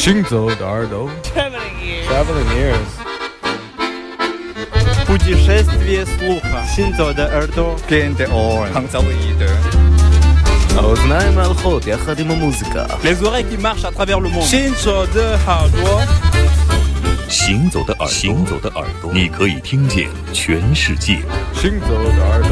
行走的耳朵，Traveling ears。Traveling ears。путешествие слуха. 行走的耳朵，Gen de oren。行走的耳朵。האוזניים ההלכות יחד עם המוזיקה. Les oreilles qui marchent à travers le monde. 行走的耳朵。行走的耳朵，行走的耳朵，你可以听见全世界。行走的耳朵。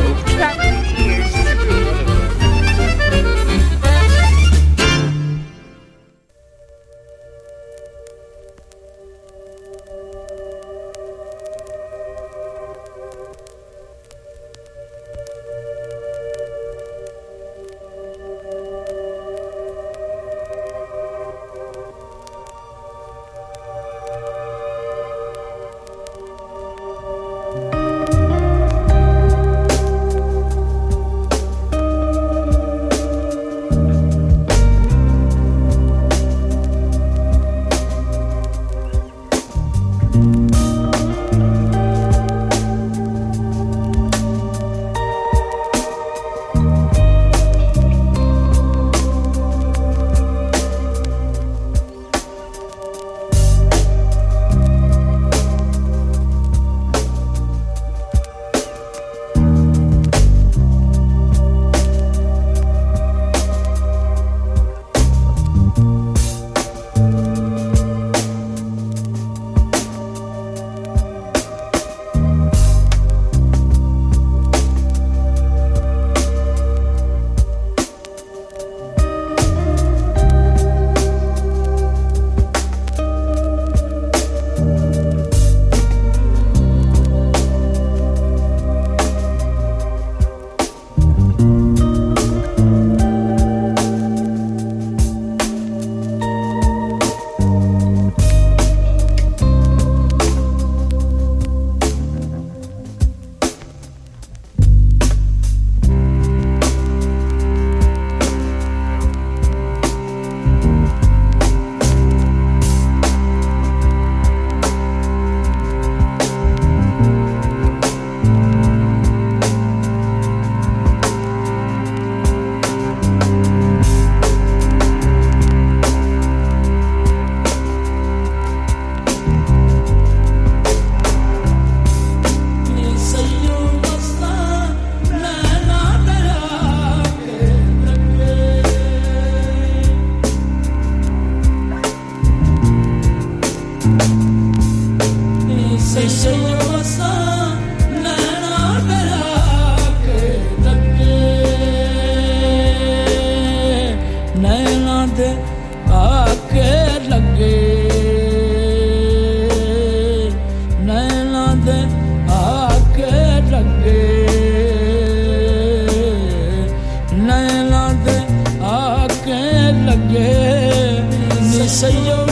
say your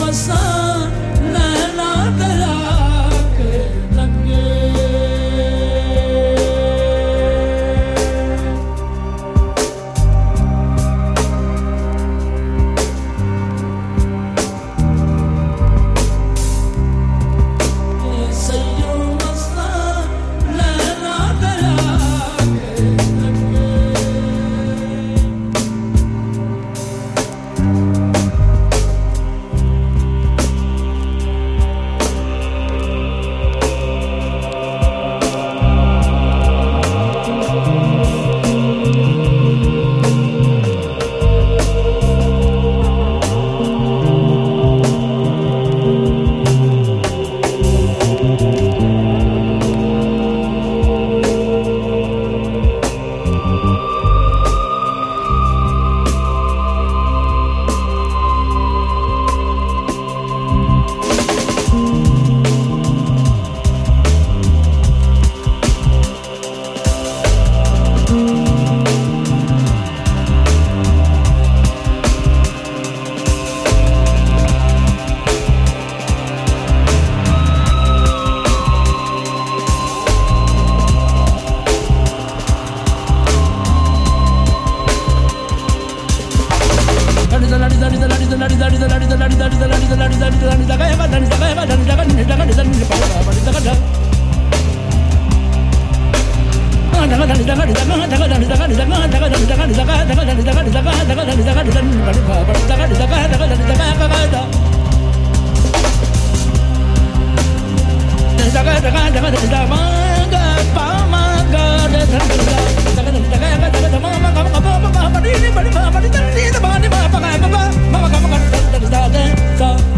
Mama, not let go.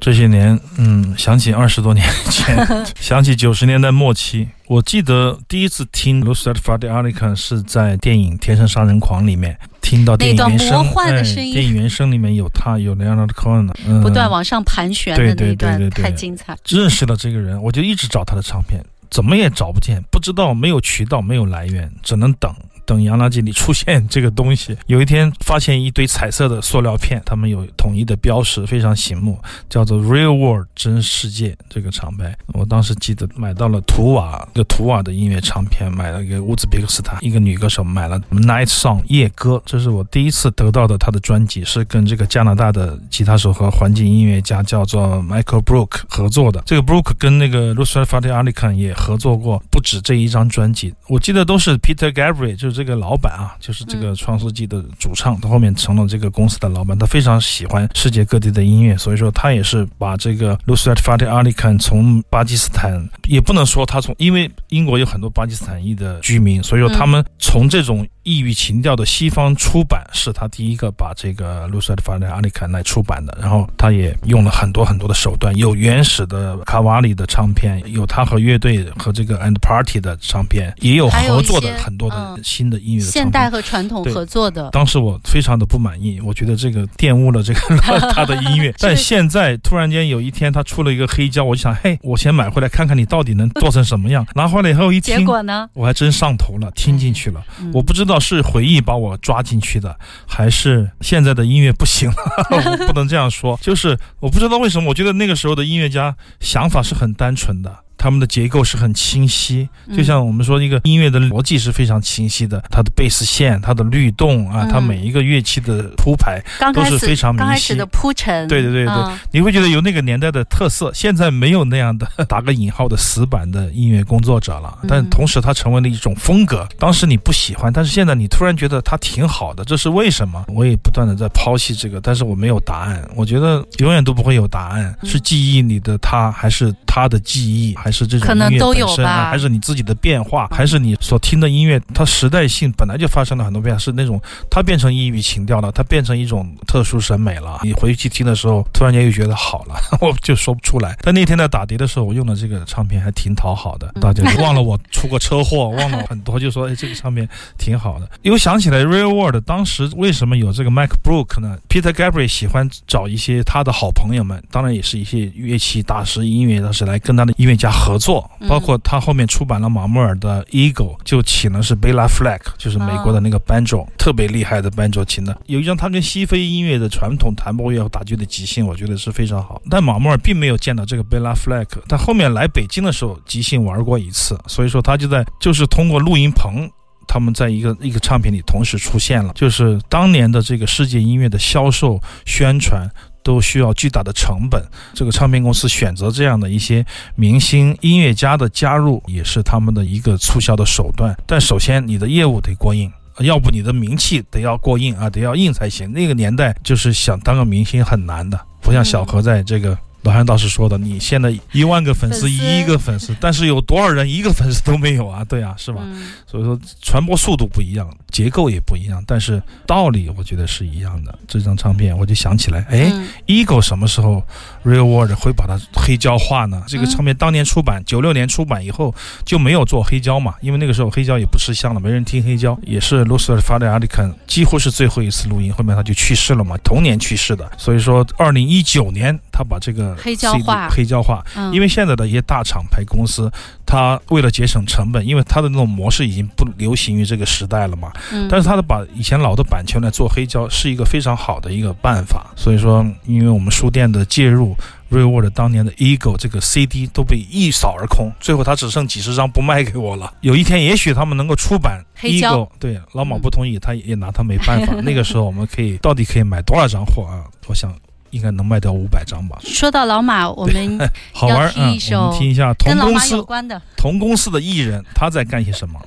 这些年，嗯，想起二十多年前，想起九十年代末期，我记得第一次听 Lucid f a d e Alika 是在电影《天生杀人狂》里面，听到电影原声，那段魔幻的声音哎电影原声里面有他，有 Leonard Cohen，嗯，不断往上盘旋的那一对对段对对对太精彩。认识了这个人，我就一直找他的唱片，怎么也找不见，不知道没有渠道，没有来源，只能等。等洋垃圾里出现这个东西，有一天发现一堆彩色的塑料片，他们有统一的标识，非常醒目，叫做 Real World 真世界这个厂牌。我当时记得买到了图瓦，一个图瓦的音乐唱片，买了一个乌兹别克斯坦一个女歌手买了 Night Song 夜歌，这是我第一次得到的她的专辑，是跟这个加拿大的吉他手和环境音乐家叫做 Michael Brook 合作的。这个 Brook 跟那个 Lucid f a t i a l i c a n 也合作过，不止这一张专辑，我记得都是 Peter Gabriel，就这个老板啊，就是这个创世纪的主唱，他后面成了这个公司的老板，他非常喜欢世界各地的音乐，所以说他也是把这个 Lucid f a t i a l i c a n 从巴基斯坦，也不能说他从，因为英国有很多巴基斯坦裔的居民，所以说他们从这种异域情调的西方出版，是他第一个把这个 t i a l i c a n 来出版的，然后他也用了很多很多的手段，有原始的卡瓦里的唱片，有他和乐队和这个 And Party 的唱片，也有合作的很多的嗯新的音乐现代和传统合作的，当时我非常的不满意，我觉得这个玷污了这个 他的音乐。但现在突然间有一天他出了一个黑胶，我就想，嘿，我先买回来看看你到底能做成什么样。拿回来以后一结听，果呢？我还真上头了，听进去了。嗯我不知道是回忆把我抓进去的，还是现在的音乐不行了，我不能这样说。就是我不知道为什么，我觉得那个时候的音乐家想法是很单纯的。他们的结构是很清晰，嗯就像我们说一个音乐的逻辑是非常清晰的，它的贝斯线、它的律动啊，嗯它每一个乐器的铺排，都是非常明晰刚开始的铺陈，对对对对嗯你会觉得有那个年代的特色。现在没有那样的打个引号的死板的音乐工作者了，但嗯同时它成为了一种风格。当时你不喜欢，但是现在你突然觉得它挺好的，这是为什么？我也不断的在剖析这个，但是我没有答案。我觉得永远都不会有答案，嗯是记忆里的他，还是他的记忆，还是这种可能音乐都有本身还是你自己的变化，还是你所听的音乐，它时代性本来就发生了很多变化，是那种它变成异域情调了，它变成一种特殊审美了。你回去听的时候，突然间又觉得好了，我就说不出来。但那天在打碟的时候，我用的这个唱片还挺讨好的，大家就忘了我出过车祸，忘了很多，就说哎这个唱片挺好的。又想起来 Real World 当时为什么有这个 Mike Brook 呢？Peter Gabriel 喜欢找一些他的好朋友们，当然也是一些乐器大师、音乐大师来跟他的音乐家合作，嗯包括他后面出版了马穆尔的 Eagle，就请的是 Bela Fleck，就是美国的那个 banjo，、特别厉害的 banjo 琴的。有一张他跟西非音乐的传统弹拨乐和打击的即兴，我觉得是非常好。但马穆尔并没有见到这个 Bela Fleck，他后面来北京的时候即兴玩过一次，所以说他就在就是通过录音棚。他们在一个一个唱片里同时出现了，就是当年的这个世界音乐的销售宣传都需要巨大的成本，这个唱片公司选择这样的一些明星音乐家的加入，也是他们的一个促销的手段。但首先你的业务得过硬。要不你的名气得要过硬啊，得要硬才行。那个年代就是想当个明星很难的，不像小何在这个老韩导师说的，你现在一万个粉丝，一个粉丝，但是有多少人一个粉丝都没有啊？对啊，是吧？嗯所以说传播速度不一样，结构也不一样，但是道理我觉得是一样的。这张唱片我就想起来，哎、嗯 e g o 什么时候 Real World 会把它黑胶化呢？这个嗯唱片当年出版，九六年出版以后就没有做黑胶嘛，因为那个时候黑胶也不吃香了，没人听黑胶。也是 Lucifer f a d e r a d i c a n 几乎是最后一次录音，后面他就去世了嘛，同年去世的。所以说，二零一九年他把这个黑胶化黑胶化，嗯，因为现在的一些大厂牌公司，它为了节省成本，因为它的那种模式已经不流行于这个时代了嘛。嗯但是它的把以前老的版权来做黑胶，是一个非常好的一个办法。所以说，因为我们书店的介入。Real World 当年的 Ego 这个 CD 都被一扫而空，最后他只剩几十张不卖给我了。有一天，也许他们能够出版 Ego，对老马不同意，他也拿他没办法。那个时候我们可以到底可以买多少张货啊？我想应该能卖掉五百张吧。说到老马，我们好玩，听一首我们听一下同公司有关的。同公司的艺人他在干些什么？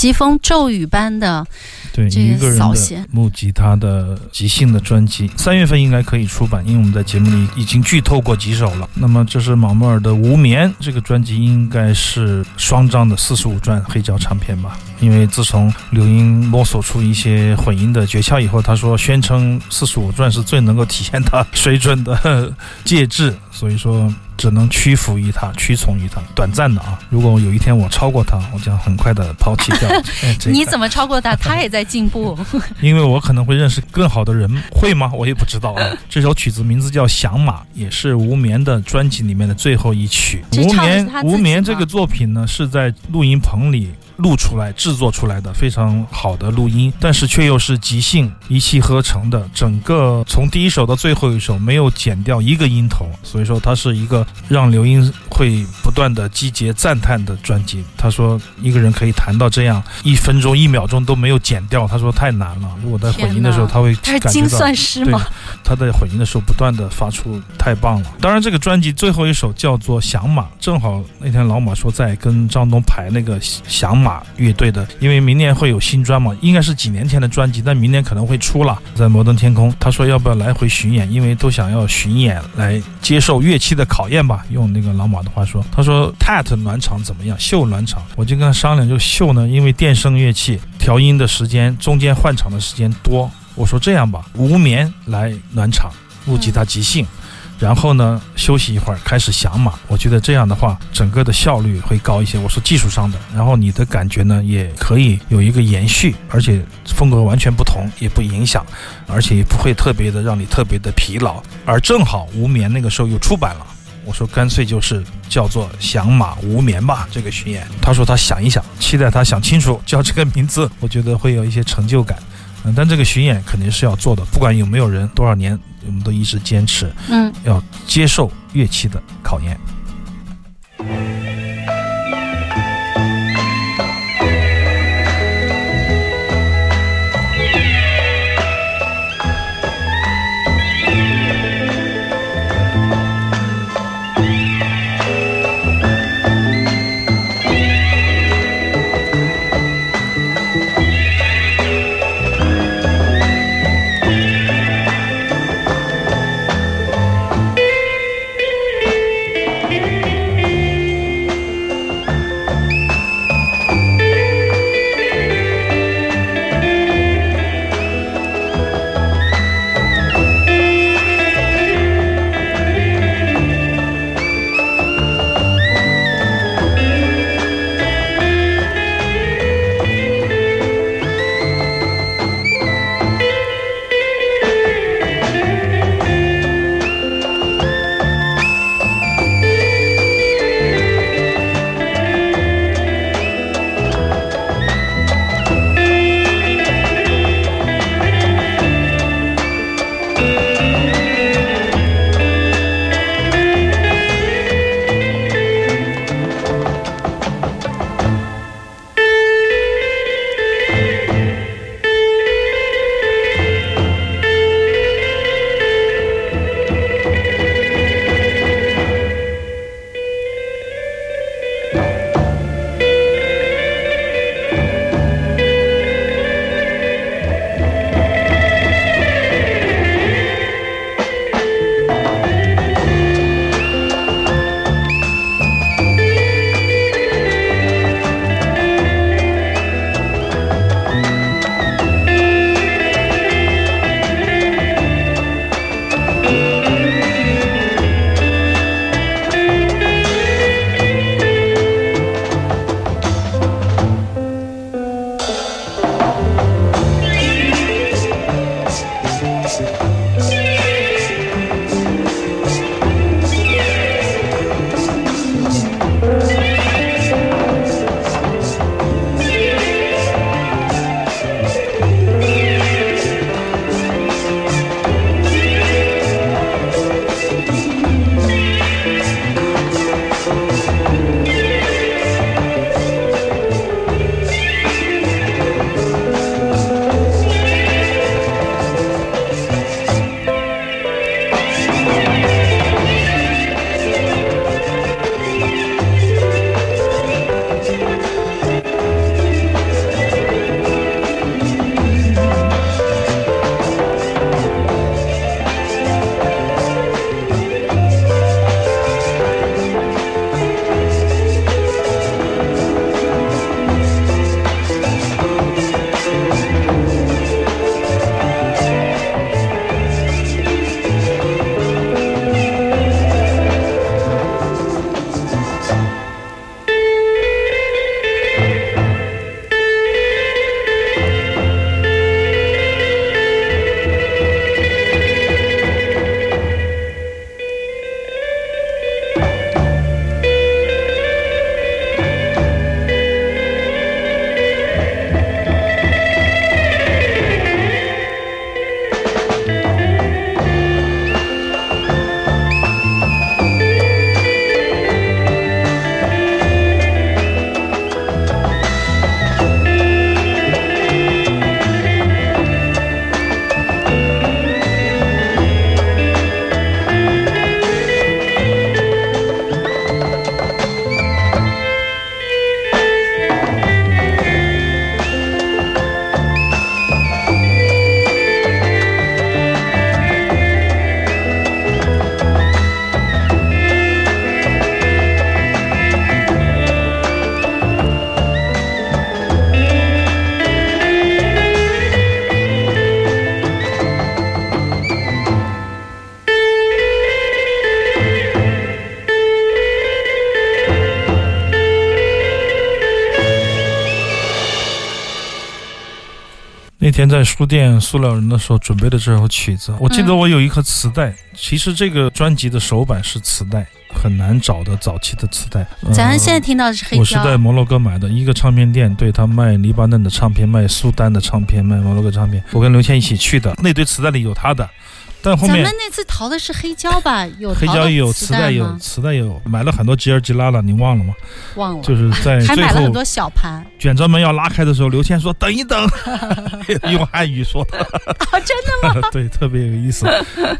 疾风骤雨般的对一个人的扫弦木吉他的即兴的专辑，三月份应该可以出版，因为我们在节目里已经剧透过几首了。那么这是马莫尔的《无眠》这个专辑，应该是双张的四十五转黑胶唱片吧？因为自从刘英摸索出一些混音的诀窍以后，他说宣称四十五转是最能够体现他水准的 介质，所以说只能屈服于他，屈从于他。短暂的啊，如果有一天我超过他，我将很快的抛弃掉。哎你怎么超过他？他也在进步。因为我可能会认识更好的人，会吗？我也不知道啊。这首曲子名字叫《响马》，也是无眠的专辑里面的最后一曲。无眠无眠这个作品呢是在录音棚里。录出来、制作出来的非常好的录音，但是却又是即兴一气呵成的，整个从第一首到最后一首没有剪掉一个音头，所以说它是一个让刘英会不断的击节赞叹的专辑。他说一个人可以弹到这样一分钟、一秒钟都没有剪掉，他说太难了。如果在混音的时候，他会他是感觉到精算师对吗？他在混音的时候不断的发出太棒了。当然，这个专辑最后一首叫做《响马》，正好那天老马说在跟张东排那个响马乐队的，因为明年会有新专嘛，应该是几年前的专辑，但明年可能会出了。在摩登天空，他说要不要来回巡演，因为都想要巡演来接受乐器的考验吧。用那个老马的话说，他说 Tat 暖场怎么样？秀暖场，我就跟他商量，就秀呢，因为电声乐器调音的时间，中间换场的时间多。我说这样吧，无眠来暖场，木吉他即兴，然后呢休息一会儿，开始响马。我觉得这样的话，整个的效率会高一些。我说技术上的，然后你的感觉呢也可以有一个延续，而且风格完全不同，也不影响，而且也不会特别的让你特别的疲劳。而正好无眠那个时候又出版了。我说干脆就是叫做“响马无眠”吧，这个巡演。他说他想一想，期待他想清楚叫这个名字，我觉得会有一些成就感。嗯，但这个巡演肯定是要做的，不管有没有人，多少年，我们都一直坚持嗯，要接受乐器的考验。天在书店塑料人的时候准备的这首曲子，我记得我有一颗磁带。其实这个专辑的首版是磁带，很难找的早期的磁带。咱现在听到的是黑胶。我是在摩洛哥买的一个唱片店，对他卖黎巴嫩的唱片，卖苏丹的唱片，卖摩洛哥唱片。我跟刘谦一起去的，那堆磁带里有他的。但后面咱们那次淘的是黑胶吧？有黑胶有，磁带有，磁带有，买了很多吉尔吉拉了，你忘了吗？忘了。就是 在还买了很多小盘。卷轴门要拉开的时候，刘谦说：“等一等。” 用汉语说的。啊，真的吗？对，特别有意思，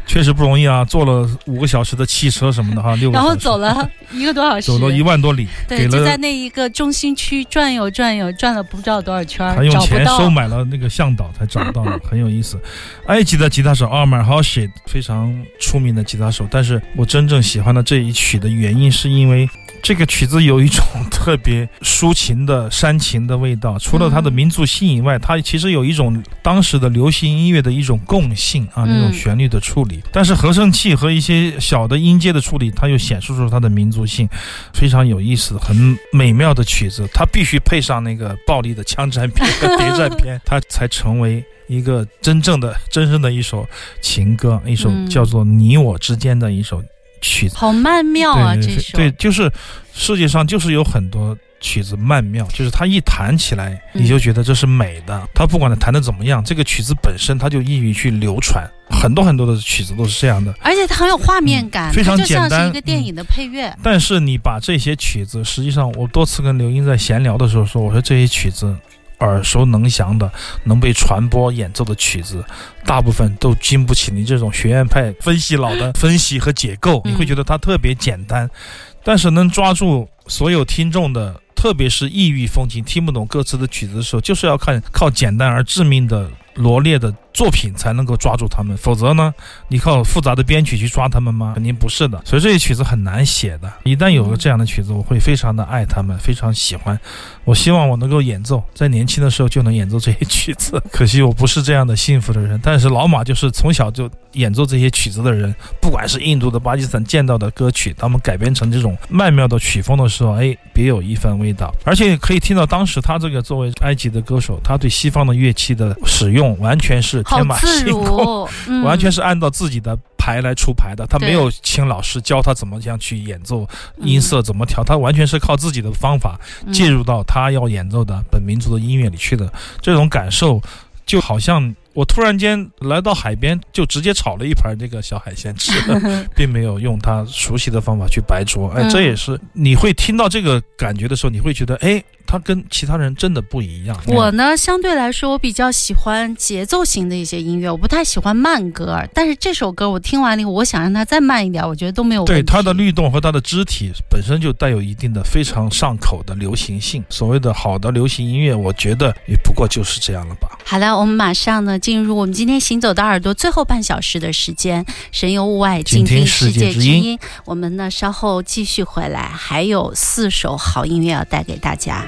确实不容易啊！坐了五个小时的汽车什么的哈，六个然后走了一个多小时，走了一万多里。对，就在那一个中心区转悠转悠，转了不知道多少圈，还用钱收买了那个向导才找到的，很有意思。埃及的吉他手阿尔哈什非常。出名的吉他手，但是我真正喜欢的这一曲的原因，是因为这个曲子有一种 特别抒情的煽情的味道。除了它的民族性以外，它其实有一种当时的流行音乐的一种共性啊，那种旋律的处理。但是和声器和一些小的音阶的处理，它又显示出它的民族性，非常有意思、很美妙的曲子。它必须配上那个暴力的枪战片、谍战片，它才成为。一个真正的、真正的一首情歌，一首叫做《你我之间》的一首曲子，好曼妙啊！这首对，就是世界上就是有很多曲子曼妙，就是它一弹起来，你就觉得这是美的。它不管它弹的怎么样，这个曲子本身它就易于去流传。很多很多的曲子都是这样的，而且它很有画面感，非常简单，像是一个电影的配乐。但是你把这些曲子，实际上我多次跟刘英在闲聊的时候说，我说这些曲子。耳熟能详的、能被传播演奏的曲子，大部分都经不起你这种学院派分析老的 分析和解构。你会觉得它特别简单，但是能抓住所有听众的，特别是异域风情、听不懂歌词的曲子的时候，就是要看靠简单而致命的。罗列的作品才能够抓住他们，否则呢，你靠复杂的编曲去抓他们吗？肯定不是的。所以这些曲子很难写的。一旦有了这样的曲子，我会非常的爱他们，非常喜欢。我希望我能够演奏，在年轻的时候就能演奏这些曲子。可惜我不是这样的幸福的人。但是老马就是从小就演奏这些曲子的人。不管是印度的、巴基斯坦见到的歌曲，他们改编成这种曼妙的曲风的时候，哎，别有一番味道。而且可以听到当时他这个作为埃及的歌手，他对西方的乐器的使用。用完全是天马行空，完全是按照自己的牌来出牌的。他没有请老师教他怎么样去演奏音色，怎么调，他完全是靠自己的方法进入到他要演奏的本民族的音乐里去的。这种感受就好像。我突然间来到海边，就直接炒了一盘这个小海鲜吃，并没有用他熟悉的方法去白灼。哎，这也是你会听到这个感觉的时候，你会觉得，哎，他跟其他人真的不一样。我呢，相对来说，我比较喜欢节奏型的一些音乐，我不太喜欢慢歌。但是这首歌我听完了以后，我想让它再慢一点，我觉得都没有问题。对它的律动和它的肢体本身就带有一定的非常上口的流行性。所谓的好的流行音乐，我觉得也不过就是这样了吧。好了，我们马上呢。进入我们今天行走的耳朵最后半小时的时间，神游物外，静听世界之音。我们呢稍后继续回来，还有四首好音乐要带给大家。